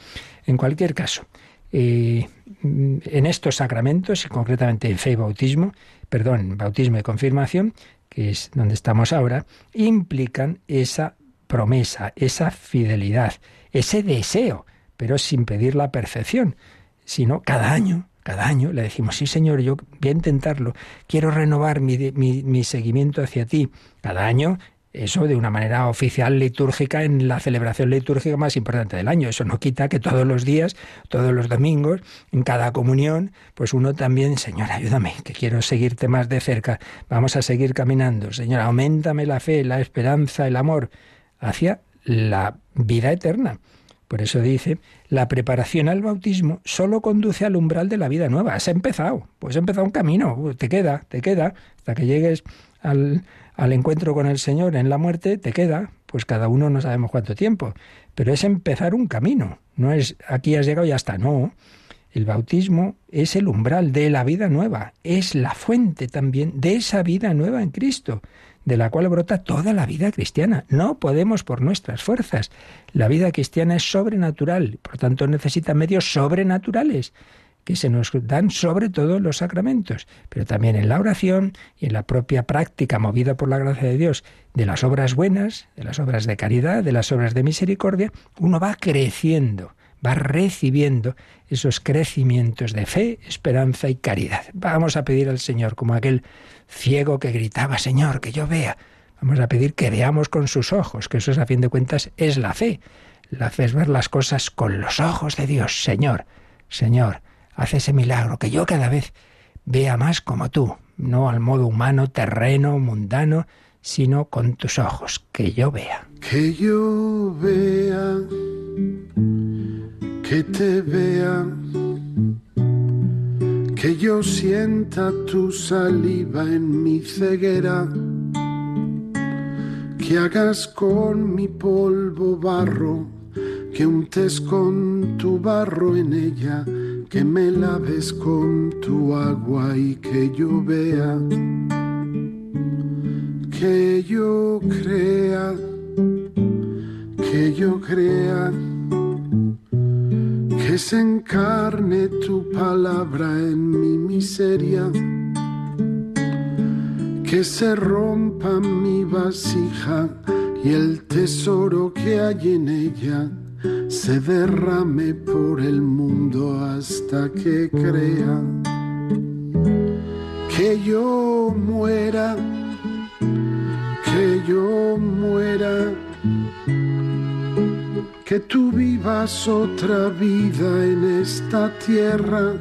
En cualquier caso, eh, en estos sacramentos, y concretamente en fe y bautismo, perdón, bautismo y confirmación, que es donde estamos ahora, implican esa promesa, esa fidelidad, ese deseo, pero sin pedir la perfección, sino cada año, cada año le decimos, sí Señor, yo voy a intentarlo, quiero renovar mi, mi, mi seguimiento hacia ti. Cada año eso de una manera oficial litúrgica en la celebración litúrgica más importante del año. Eso no quita que todos los días, todos los domingos, en cada comunión, pues uno también, Señor, ayúdame, que quiero seguirte más de cerca, vamos a seguir caminando. Señor, aumentame la fe, la esperanza, el amor hacia la vida eterna. Por eso dice, la preparación al bautismo solo conduce al umbral de la vida nueva. Has empezado, pues has empezado un camino, te queda, te queda, hasta que llegues al, al encuentro con el Señor en la muerte, te queda, pues cada uno no sabemos cuánto tiempo, pero es empezar un camino, no es aquí has llegado y ya está, no. El bautismo es el umbral de la vida nueva, es la fuente también de esa vida nueva en Cristo, de la cual brota toda la vida cristiana. No podemos por nuestras fuerzas. La vida cristiana es sobrenatural, por tanto necesita medios sobrenaturales que se nos dan sobre todo los sacramentos, pero también en la oración y en la propia práctica movida por la gracia de Dios de las obras buenas, de las obras de caridad, de las obras de misericordia, uno va creciendo, va recibiendo esos crecimientos de fe, esperanza y caridad. Vamos a pedir al Señor, como aquel ciego que gritaba, Señor, que yo vea. Vamos a pedir que veamos con sus ojos, que eso a fin de cuentas es la fe. La fe es ver las cosas con los ojos de Dios. Señor, Señor, haz ese milagro, que yo cada vez vea más como tú, no al modo humano, terreno, mundano, sino con tus ojos, que yo vea. Que yo vea, que te vea, que yo sienta tu saliva en mi ceguera, que hagas con mi polvo barro, que untes con tu barro en ella. Que me laves con tu agua y que yo vea, que yo crea, que yo crea, que se encarne tu palabra en mi miseria, que se rompa mi vasija y el tesoro que hay en ella se derrame por el mundo hasta que crea que yo muera, que yo muera, que tú vivas otra vida en esta tierra,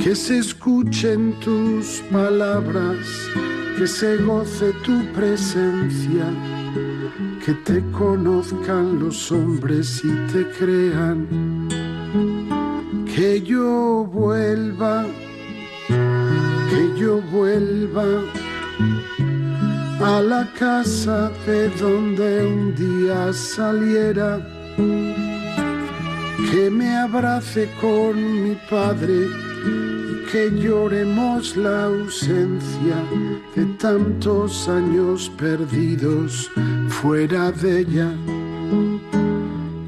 que se escuchen tus palabras, que se goce tu presencia. Que te conozcan los hombres y te crean, que yo vuelva, que yo vuelva a la casa de donde un día saliera, que me abrace con mi padre que lloremos la ausencia de tantos años perdidos fuera de ella.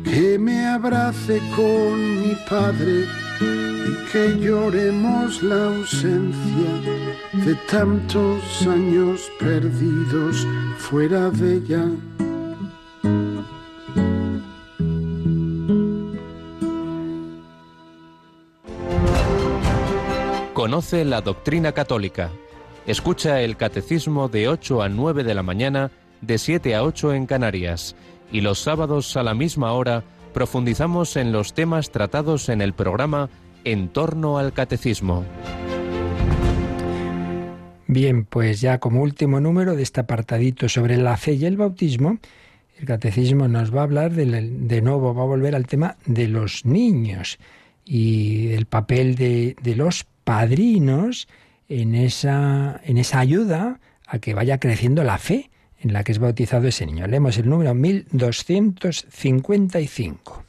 Que me abrace con mi padre y que lloremos la ausencia de tantos años perdidos fuera de ella. Conoce la doctrina católica. Escucha el catecismo de 8 a 9 de la mañana, de 7 a 8 en Canarias. Y los sábados a la misma hora profundizamos en los temas tratados en el programa En torno al catecismo. Bien, pues ya como último número de este apartadito sobre la fe y el bautismo, el catecismo nos va a hablar de, de nuevo, va a volver al tema de los niños y el papel de, de los padrinos en esa, en esa ayuda a que vaya creciendo la fe en la que es bautizado ese niño. Leemos el número 1255.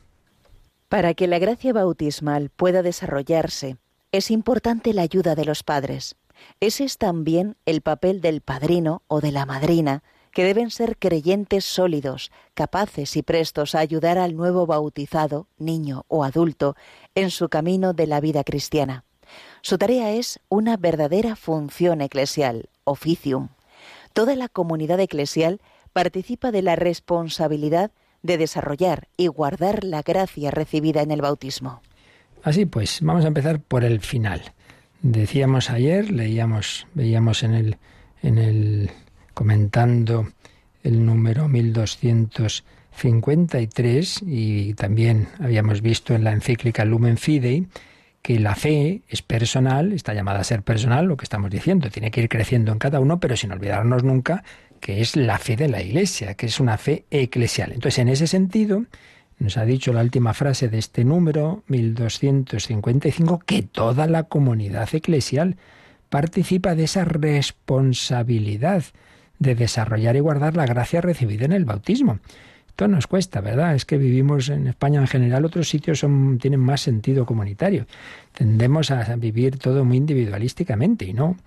Para que la gracia bautismal pueda desarrollarse, es importante la ayuda de los padres. Ese es también el papel del padrino o de la madrina, que deben ser creyentes sólidos, capaces y prestos a ayudar al nuevo bautizado, niño o adulto, en su camino de la vida cristiana. Su tarea es una verdadera función eclesial, oficium. Toda la comunidad eclesial participa de la responsabilidad de desarrollar y guardar la gracia recibida en el bautismo. Así pues, vamos a empezar por el final. Decíamos ayer, leíamos, veíamos en el, en el comentando el número 1253 y también habíamos visto en la encíclica Lumen Fidei que la fe es personal, está llamada a ser personal, lo que estamos diciendo, tiene que ir creciendo en cada uno, pero sin olvidarnos nunca que es la fe de la Iglesia, que es una fe eclesial. Entonces, en ese sentido, nos ha dicho la última frase de este número, 1255, que toda la comunidad eclesial participa de esa responsabilidad de desarrollar y guardar la gracia recibida en el bautismo. Esto nos cuesta, ¿verdad? Es que vivimos en España en general, otros sitios son, tienen más sentido comunitario. Tendemos a vivir todo muy individualísticamente y no.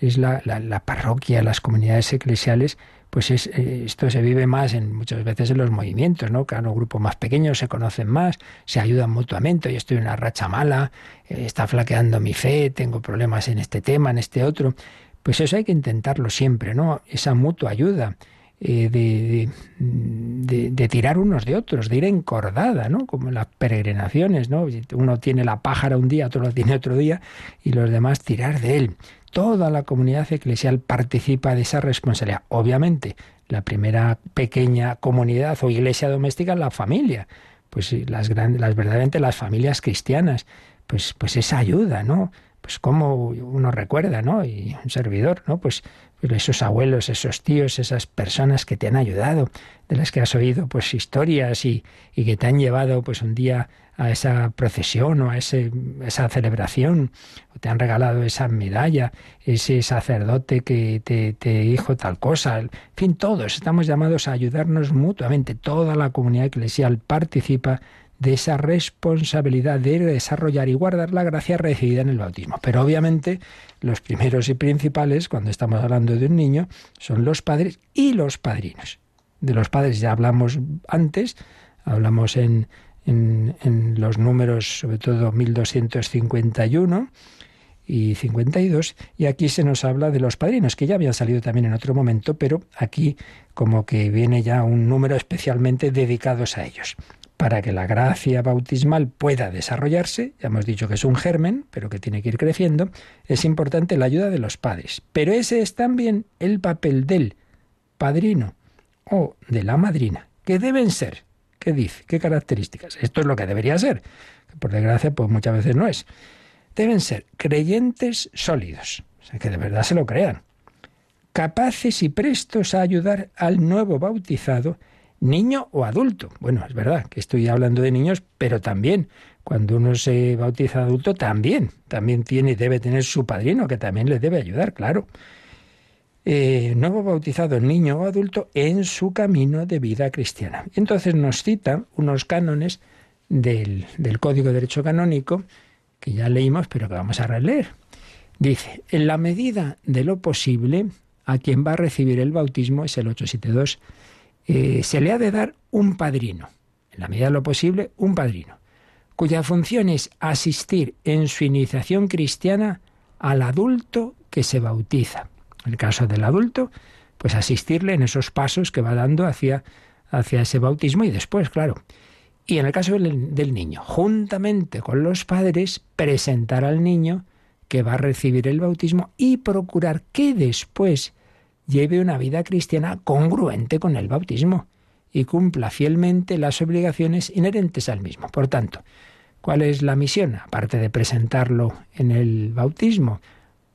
Es la, la, parroquia, las comunidades eclesiales, pues es, eh, esto se vive más en muchas veces en los movimientos, ¿no? Cada grupo más pequeño se conocen más, se ayudan mutuamente. Hoy estoy en una racha mala, eh, está flaqueando mi fe, tengo problemas en este tema, en este otro. Pues eso hay que intentarlo siempre, ¿no? Esa mutua ayuda. Eh, de, de, tirar unos de otros, de ir encordada, ¿no? Como en las peregrinaciones, ¿no? Uno tiene la pájara un día, otro la tiene otro día, y los demás tirar de él. Toda la comunidad eclesial participa de esa responsabilidad. Obviamente, la primera pequeña comunidad o iglesia doméstica es la familia. Pues las grandes, las verdaderamente las familias cristianas, pues, pues esa ayuda, ¿no? Pues como uno recuerda, ¿no? Y un servidor, ¿no? Pues esos abuelos, esos tíos, esas personas que te han ayudado, de las que has oído pues historias y, y que te han llevado pues un día a esa procesión o a ese, esa celebración, o te han regalado esa medalla, ese sacerdote que te, te dijo tal cosa, en fin, todos estamos llamados a ayudarnos mutuamente, toda la comunidad eclesial participa de esa responsabilidad de desarrollar y guardar la gracia recibida en el bautismo. Pero obviamente los primeros y principales, cuando estamos hablando de un niño, son los padres y los padrinos. De los padres ya hablamos antes, hablamos en, en, los números, sobre todo 1251 y 52, y aquí se nos habla de los padrinos, que ya habían salido también en otro momento, pero aquí como que viene ya un número especialmente dedicados a ellos para que la gracia bautismal pueda desarrollarse, ya hemos dicho que es un germen, pero que tiene que ir creciendo, es importante la ayuda de los padres. Pero ese es también el papel del padrino o de la madrina, que deben ser, ¿qué dice? ¿Qué características? Esto es lo que debería ser, por desgracia pues muchas veces no es. Deben ser creyentes sólidos, o sea, que de verdad se lo crean, capaces y prestos a ayudar al nuevo bautizado niño o adulto. Bueno, es verdad que estoy hablando de niños, pero también cuando uno se bautiza adulto, también, también tiene debe tener su padrino, que también le debe ayudar, claro. Eh, nuevo bautizado niño o adulto en su camino de vida cristiana. Entonces nos cita unos cánones del, del Código de Derecho Canónico, que ya leímos, pero que vamos a releer. Dice, en la medida de lo posible, a quien va a recibir el bautismo es el 872 eh, se le ha de dar un padrino, en la medida de lo posible, un padrino, cuya función es asistir en su iniciación cristiana al adulto que se bautiza. En el caso del adulto, pues asistirle en esos pasos que va dando hacia, hacia ese bautismo y después, claro. Y en el caso del, del niño, juntamente con los padres, presentar al niño que va a recibir el bautismo y procurar que después lleve una vida cristiana congruente con el bautismo y cumpla fielmente las obligaciones inherentes al mismo. Por tanto, ¿cuál es la misión? Aparte de presentarlo en el bautismo,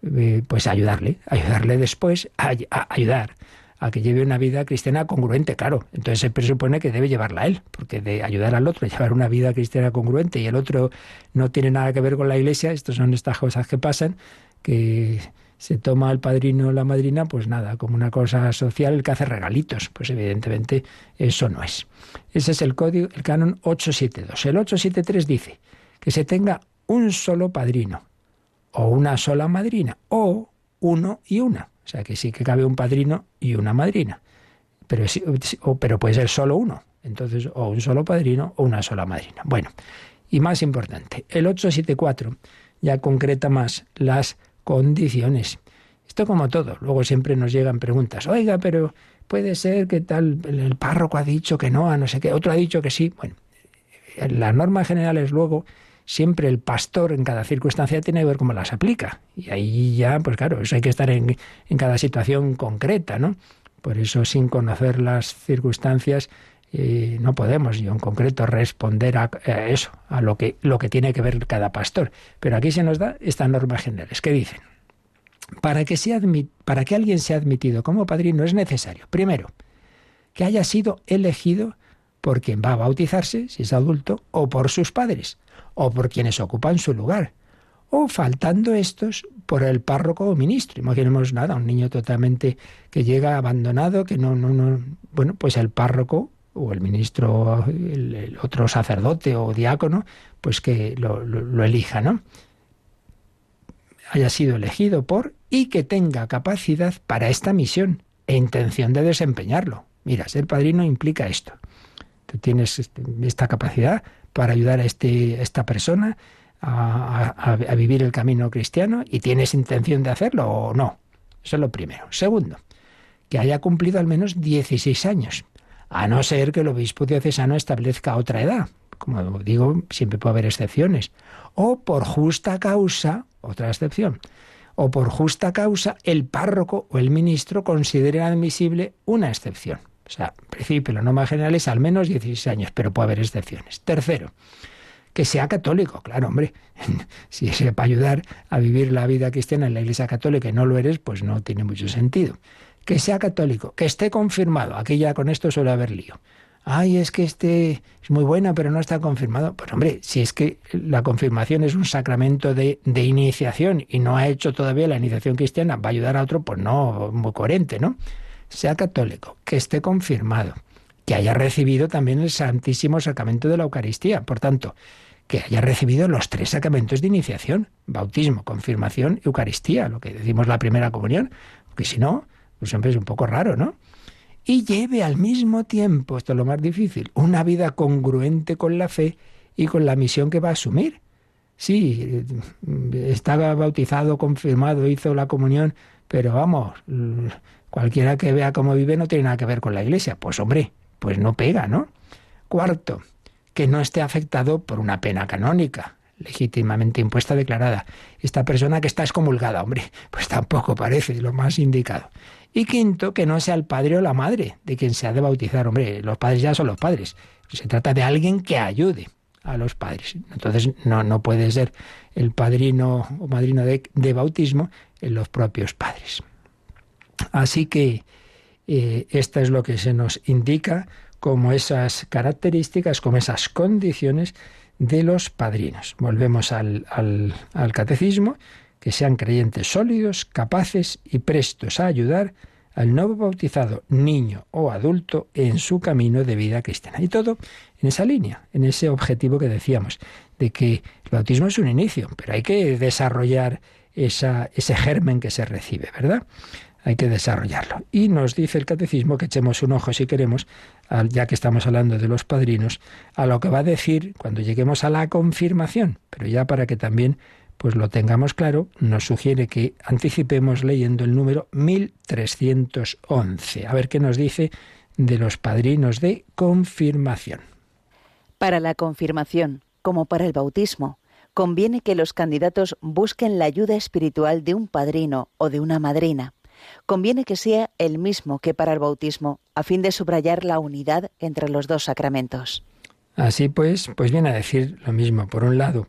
eh, pues ayudarle, ayudarle después a, ayudar a que lleve una vida cristiana congruente, claro. Entonces se presupone que debe llevarla él, porque de ayudar al otro, llevar una vida cristiana congruente y el otro no tiene nada que ver con la iglesia, estas son estas cosas que pasan, que se toma al padrino o la madrina, pues nada, como una cosa social, el que hace regalitos. Pues evidentemente eso no es. Ese es el código, el canon 872. El 873 dice que se tenga un solo padrino o una sola madrina o uno y una. O sea que sí que cabe un padrino y una madrina. Pero, pero puede ser solo uno. Entonces, o un solo padrino o una sola madrina. Bueno, y más importante, el 874 ya concreta más las condiciones. Esto como todo. Luego siempre nos llegan preguntas. Oiga, pero puede ser que tal el párroco ha dicho que no, a no sé qué, otro ha dicho que sí. Bueno, la norma general es luego siempre el pastor en cada circunstancia tiene que ver cómo las aplica. Y ahí ya, pues claro, eso hay que estar en, en cada situación concreta, ¿no? Por eso, sin conocer las circunstancias, eh, no podemos, yo en concreto, responder a, eso, a lo que, lo que tiene que ver cada pastor. Pero aquí se nos da estas normas generales. ¿Qué dicen? Para que, sea para que alguien sea admitido como padrino es necesario, primero, que haya sido elegido por quien va a bautizarse, si es adulto, o por sus padres, o por quienes ocupan su lugar, o faltando estos por el párroco o ministro. Imaginemos nada, un niño totalmente que llega abandonado, que no, no, no, bueno, pues el párroco o el ministro, el, otro sacerdote o diácono, pues que lo, lo elija, ¿no? Haya sido elegido por y que tenga capacidad para esta misión e intención de desempeñarlo. Mira, ser padrino implica esto. Tienes este, esta capacidad para ayudar a, este, esta persona a, vivir el camino cristiano y tienes intención de hacerlo o no. Eso es lo primero. Segundo, que haya cumplido al menos 16 años, a no ser que el obispo diocesano establezca otra edad. Como digo, siempre puede haber excepciones. O por justa causa, otra excepción, o por justa causa el párroco o el ministro considere admisible una excepción. O sea, en principio, la norma general es al menos 16 años, pero puede haber excepciones. Tercero, que sea católico. Claro, hombre, si es para ayudar a vivir la vida cristiana en la Iglesia Católica y no lo eres, pues no tiene mucho sentido. Que sea católico, que esté confirmado. Aquí ya con esto suele haber lío. Ay, es que este es muy buena, pero no está confirmado. Pues hombre, si es que la confirmación es un sacramento de, de iniciación y no ha hecho todavía la iniciación cristiana, va a ayudar a otro, pues no, muy coherente, ¿no? Sea católico, que esté confirmado, que haya recibido también el Santísimo Sacramento de la Eucaristía. Por tanto, que haya recibido los tres sacramentos de iniciación, bautismo, confirmación, Eucaristía, lo que decimos la primera comunión, porque si no, pues siempre es un poco raro, ¿no? Y lleve al mismo tiempo, esto es lo más difícil, una vida congruente con la fe y con la misión que va a asumir. Sí, estaba bautizado, confirmado, hizo la comunión, pero vamos, Cualquiera que vea cómo vive no tiene nada que ver con la Iglesia. Pues hombre, pues no pega, ¿no? Cuarto, que no esté afectado por una pena canónica, legítimamente impuesta, declarada. Esta persona que está excomulgada, hombre, pues tampoco parece lo más indicado. Y quinto, que no sea el padre o la madre de quien se ha de bautizar. Hombre, los padres ya son los padres. Se trata de alguien que ayude a los padres. Entonces no, no puede ser el padrino o madrina de, de bautismo los propios padres. Así que eh, esta es lo que se nos indica como esas características, como esas condiciones de los padrinos. Volvemos al, al catecismo, que sean creyentes sólidos, capaces y prestos a ayudar al nuevo bautizado, niño o adulto, en su camino de vida cristiana. Y todo en esa línea, en ese objetivo que decíamos, de que el bautismo es un inicio, pero hay que desarrollar esa, ese germen que se recibe, ¿verdad? hay que desarrollarlo. Y nos dice el catecismo que echemos un ojo, si queremos, ya que estamos hablando de los padrinos, a lo que va a decir cuando lleguemos a la confirmación. Pero ya para que también pues lo tengamos claro, nos sugiere que anticipemos leyendo el número 1311. A ver qué nos dice de los padrinos de confirmación. Para la confirmación, como para el bautismo, conviene que los candidatos busquen la ayuda espiritual de un padrino o de una madrina conviene que sea el mismo que para el bautismo, a fin de subrayar la unidad entre los dos sacramentos. Así pues, pues viene a decir lo mismo. Por un lado,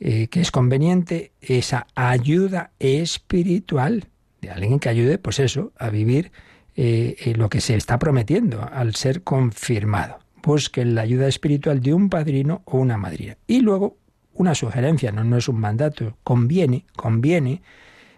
eh, que es conveniente esa ayuda espiritual de alguien que ayude, pues eso, a vivir eh, eh, lo que se está prometiendo al ser confirmado. Busquen la ayuda espiritual de un padrino o una madrina. Y luego, una sugerencia, no, no es un mandato, conviene, conviene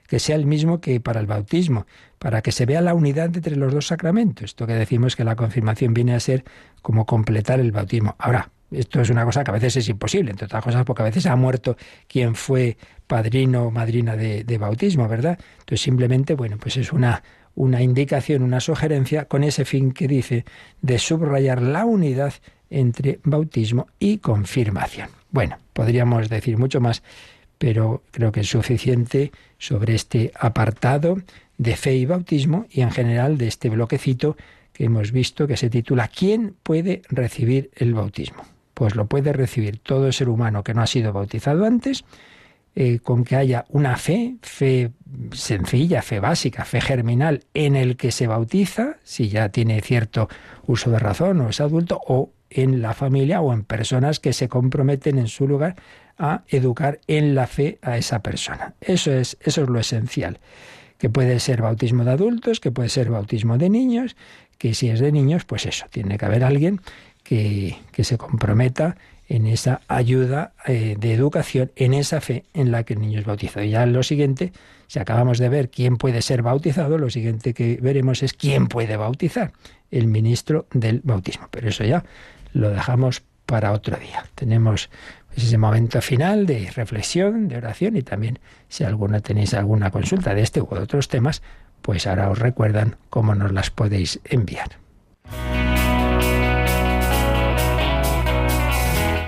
que sea el mismo que para el bautismo, para que se vea la unidad entre los dos sacramentos. Esto que decimos que la confirmación viene a ser como completar el bautismo. Ahora, esto es una cosa que a veces es imposible, entre otras cosas porque a veces ha muerto quien fue padrino o madrina de, de bautismo, ¿verdad? Entonces simplemente, bueno, pues es una, una indicación, una sugerencia con ese fin que dice de subrayar la unidad entre bautismo y confirmación. Bueno, podríamos decir mucho más, pero creo que es suficiente sobre este apartado de fe y bautismo y en general de este bloquecito que hemos visto que se titula ¿Quién puede recibir el bautismo? Pues lo puede recibir todo ser humano que no ha sido bautizado antes eh, con que haya una fe, fe sencilla, fe básica, fe germinal, en el que se bautiza, si ya tiene cierto uso de razón o es adulto, o en la familia o en personas que se comprometen en su lugar a educar en la fe a esa persona. Eso es, eso es lo esencial. Que puede ser bautismo de adultos, que puede ser bautismo de niños, que si es de niños, pues eso, tiene que haber alguien que, que se comprometa en esa ayuda eh, de educación, en esa fe en la que el niño es bautizado. Y ya lo siguiente, si acabamos de ver quién puede ser bautizado, lo siguiente que veremos es quién puede bautizar, el ministro del bautismo. Pero eso ya lo dejamos para otro día. Tenemos ese momento final de reflexión, de oración y también si alguna tenéis alguna consulta de este u otros temas, pues ahora os recuerdan cómo nos las podéis enviar.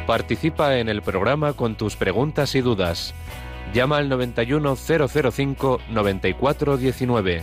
Participa en el programa con tus preguntas y dudas. Llama al 91005 9419.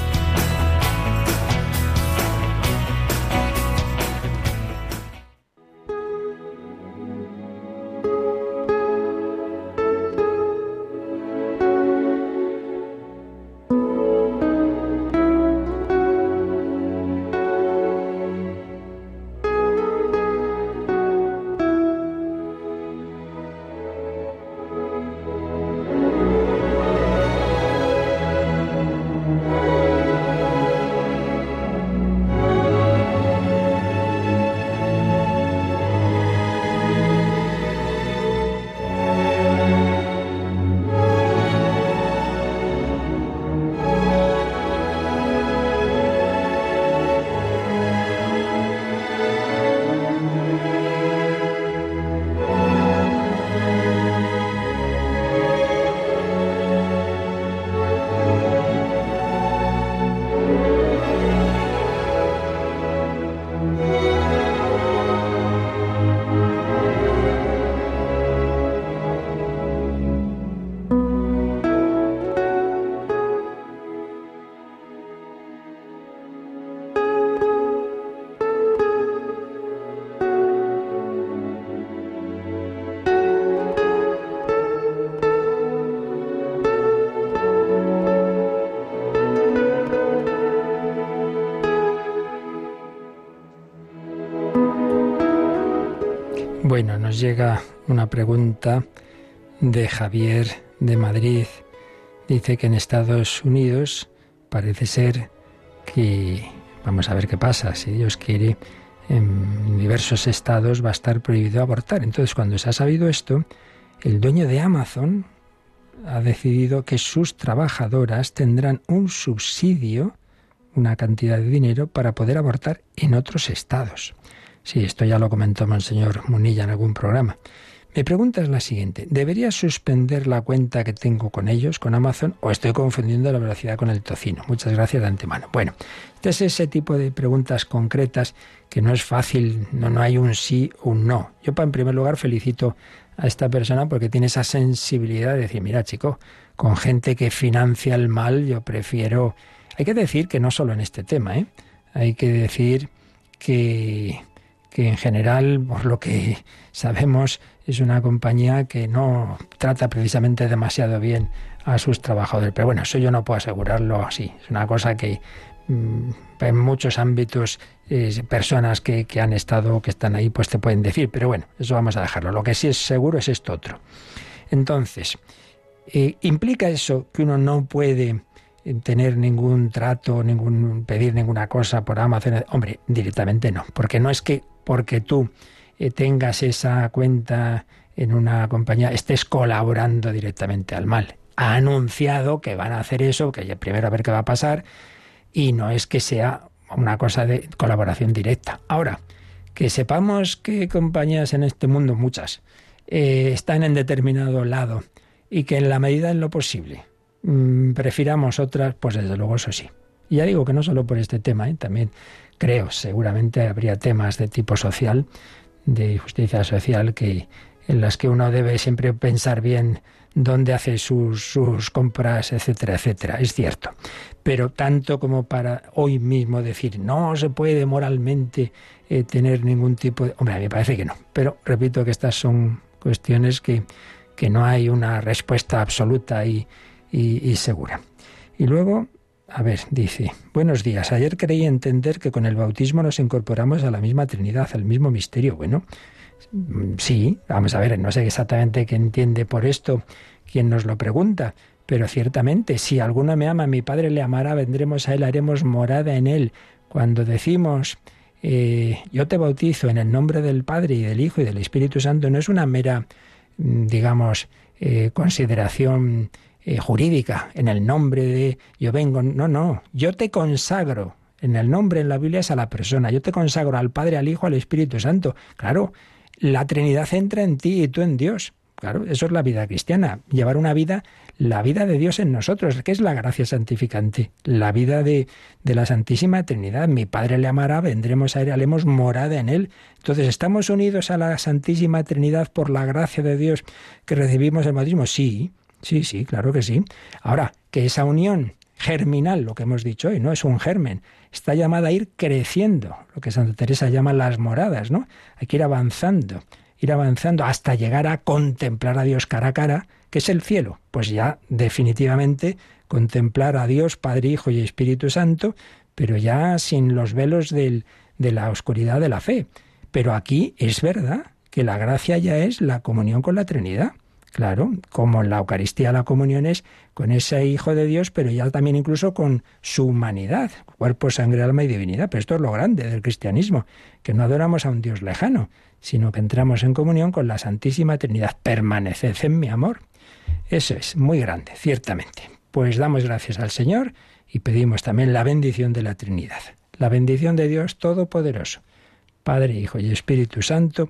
Bueno, nos llega una pregunta de Javier de Madrid. Dice que en Estados Unidos parece ser que, vamos a ver qué pasa, si Dios quiere, en diversos estados va a estar prohibido abortar. Entonces, cuando se ha sabido esto, el dueño de Amazon ha decidido que sus trabajadoras tendrán un subsidio, una cantidad de dinero, para poder abortar en otros estados. Sí, esto ya lo comentó Monseñor Munilla en algún programa. Mi pregunta es la siguiente. ¿Debería suspender la cuenta que tengo con ellos, con Amazon, o estoy confundiendo la velocidad con el tocino? Muchas gracias de antemano. Bueno, este es ese tipo de preguntas concretas que no es fácil, no, no hay un sí o un no. Yo, en primer lugar, felicito a esta persona porque tiene esa sensibilidad de decir, mira, chico, con gente que financia el mal, yo prefiero... Hay que decir que no solo en este tema, ¿eh? Hay que decir que que en general, por lo que sabemos, es una compañía que no trata precisamente demasiado bien a sus trabajadores. Pero bueno, eso yo no puedo asegurarlo así. Es una cosa que mm, en muchos ámbitos personas que, han estado, que están ahí, pues te pueden decir. Pero bueno, eso vamos a dejarlo. Lo que sí es seguro es esto otro. Entonces, eh, ¿implica eso que uno no puede tener ningún trato, ningún pedir ninguna cosa por Amazon? Hombre, directamente no, porque no es que porque tú eh, tengas esa cuenta en una compañía, estés colaborando directamente al mal. Ha anunciado que van a hacer eso, que primero a ver qué va a pasar, y no es que sea una cosa de colaboración directa. Ahora, que sepamos que compañías en este mundo, muchas, eh, están en determinado lado y que en la medida en lo posible mm, prefiramos otras, pues desde luego eso sí. Y ya digo que no solo por este tema, ¿eh? también creo, seguramente habría temas de tipo social, de justicia social, que en las que uno debe siempre pensar bien dónde hace sus, compras, etcétera, etcétera. Es cierto. Pero tanto como para hoy mismo decir no se puede moralmente eh, tener ningún tipo de... Hombre, a mí me parece que no. Pero repito que estas son cuestiones que, que no hay una respuesta absoluta y, y, segura. Y luego, a ver, dice, buenos días, ayer creí entender que con el bautismo nos incorporamos a la misma Trinidad, al mismo misterio. Bueno, mm, sí, vamos a ver, no sé exactamente qué entiende por esto quien nos lo pregunta, pero ciertamente, si alguno me ama, mi Padre le amará, vendremos a él, haremos morada en él. Cuando decimos, eh, yo te bautizo en el nombre del Padre y del Hijo y del Espíritu Santo, no es una mera, mm, digamos, eh, consideración eh, jurídica, en el nombre de yo vengo, no, no, yo te consagro. En el nombre en la Biblia es a la persona. Yo te consagro al Padre, al Hijo, al Espíritu Santo. Claro, la Trinidad entra en ti y tú en Dios. Claro, eso es la vida cristiana, llevar una vida, la vida de Dios en nosotros, que es la gracia santificante, la vida de, de la Santísima Trinidad. Mi Padre le amará, vendremos a él, haremos morada en él. Entonces, ¿estamos unidos a la Santísima Trinidad por la gracia de Dios que recibimos el bautismo? Sí, Sí, sí, claro que sí. Ahora, que esa unión germinal, lo que hemos dicho hoy, no es un germen, está llamada a ir creciendo, lo que Santa Teresa llama las moradas, ¿no? Hay que ir avanzando, ir avanzando hasta llegar a contemplar a Dios cara a cara, que es el cielo. Pues ya definitivamente contemplar a Dios, Padre, Hijo y Espíritu Santo, pero ya sin los velos del, de la oscuridad de la fe. Pero aquí es verdad que la gracia ya es la comunión con la Trinidad. Claro, como en la Eucaristía la comunión es con ese Hijo de Dios, pero ya también incluso con su humanidad, cuerpo, sangre, alma y divinidad. Pero esto es lo grande del cristianismo, que no adoramos a un Dios lejano, sino que entramos en comunión con la Santísima Trinidad. Permaneced en mi amor. Eso es muy grande, ciertamente. Pues damos gracias al Señor y pedimos también la bendición de la Trinidad. La bendición de Dios Todopoderoso, Padre, Hijo y Espíritu Santo,